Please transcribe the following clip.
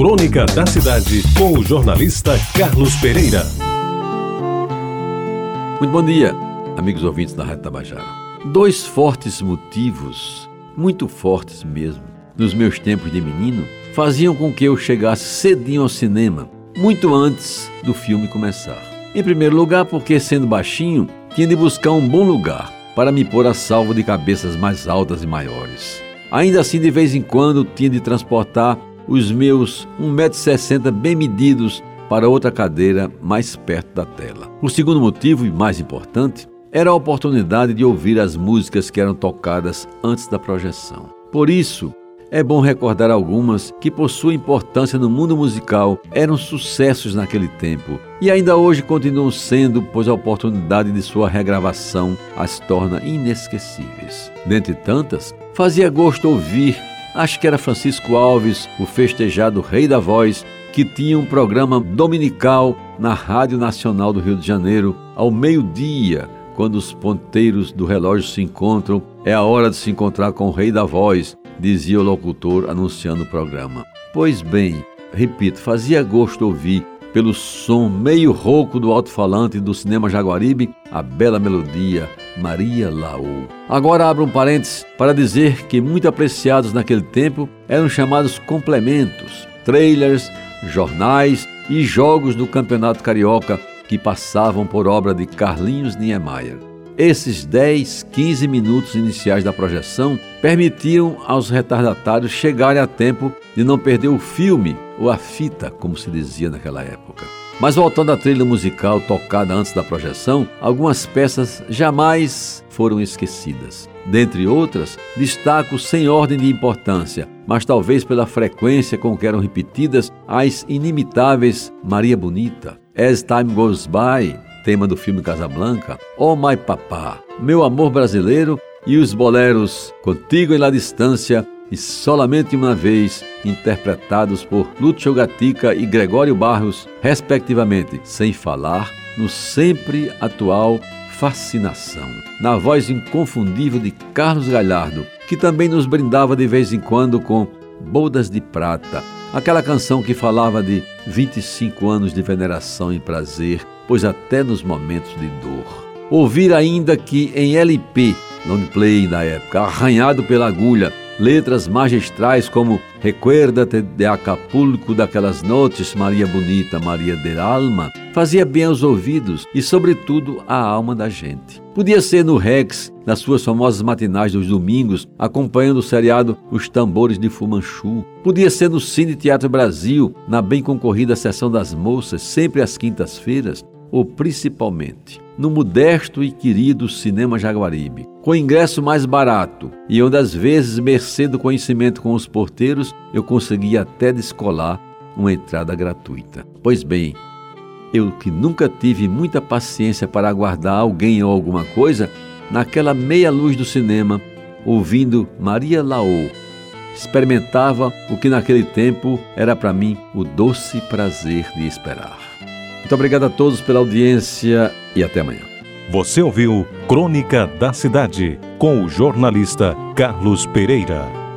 Crônica da Cidade, com o jornalista Carlos Pereira. Muito bom dia, amigos ouvintes da Rádio Tabajara. Dois fortes motivos, muito fortes mesmo, nos meus tempos de menino, faziam com que eu chegasse cedinho ao cinema, muito antes do filme começar. Em primeiro lugar, porque sendo baixinho, tinha de buscar um bom lugar para me pôr a salvo de cabeças mais altas e maiores. Ainda assim, de vez em quando, tinha de transportar os meus 1,60m bem medidos para outra cadeira mais perto da tela. O segundo motivo, e mais importante, era a oportunidade de ouvir as músicas que eram tocadas antes da projeção. Por isso, é bom recordar algumas que, por sua importância no mundo musical, eram sucessos naquele tempo e ainda hoje continuam sendo, pois a oportunidade de sua regravação as torna inesquecíveis. Dentre tantas, fazia gosto ouvir, acho que era Francisco Alves, o festejado Rei da Voz, que tinha um programa dominical na Rádio Nacional do Rio de Janeiro, ao meio-dia, quando os ponteiros do relógio se encontram, é a hora de se encontrar com o Rei da Voz, dizia o locutor anunciando o programa. Pois bem, repito, fazia gosto ouvir, pelo som meio rouco do alto-falante do cinema Jaguaribe, a bela melodia Maria Laú. Agora abro um parênteses para dizer que muito apreciados naquele tempo eram chamados complementos, trailers, jornais e jogos do Campeonato Carioca que passavam por obra de Carlinhos Niemeyer. Esses 10, 15 minutos iniciais da projeção permitiam aos retardatários chegarem a tempo de não perder o filme ou a fita, como se dizia naquela época. Mas voltando à trilha musical tocada antes da projeção, algumas peças jamais foram esquecidas. Dentre outras, destaco sem ordem de importância, mas talvez pela frequência com que eram repetidas, as inimitáveis Maria Bonita, As Time Goes By, tema do filme Casablanca, Oh My Papá, Meu Amor Brasileiro e os boleros Contigo em La Distância e Solamente Uma Vez, interpretados por Lúcio Gatica e Gregório Barros, respectivamente, sem falar no sempre atual Fascinação, na voz inconfundível de Carlos Galhardo, que também nos brindava de vez em quando com Bodas de Prata, aquela canção que falava de 25 anos de veneração e prazer pois até nos momentos de dor. Ouvir ainda que em LP, long play da época, arranhado pela agulha, letras magistrais como Recuerda-te de Acapulco daquelas noites, Maria Bonita, Maria de Alma, fazia bem aos ouvidos e, sobretudo, à alma da gente. Podia ser no Rex, nas suas famosas matinais dos domingos, acompanhando o seriado Os Tambores de Fumanchu. Podia ser no Cine Teatro Brasil, na bem concorrida Sessão das Moças, sempre às quintas-feiras ou principalmente no modesto e querido Cinema Jaguaribe, com ingresso mais barato e onde às vezes, mercê do conhecimento com os porteiros, eu conseguia até descolar uma entrada gratuita. Pois bem, eu que nunca tive muita paciência para aguardar alguém ou alguma coisa, naquela meia luz do cinema, ouvindo Maria Laô, experimentava o que naquele tempo era para mim o doce prazer de esperar. Muito obrigado a todos pela audiência e até amanhã. Você ouviu Crônica da Cidade com o jornalista Carlos Pereira.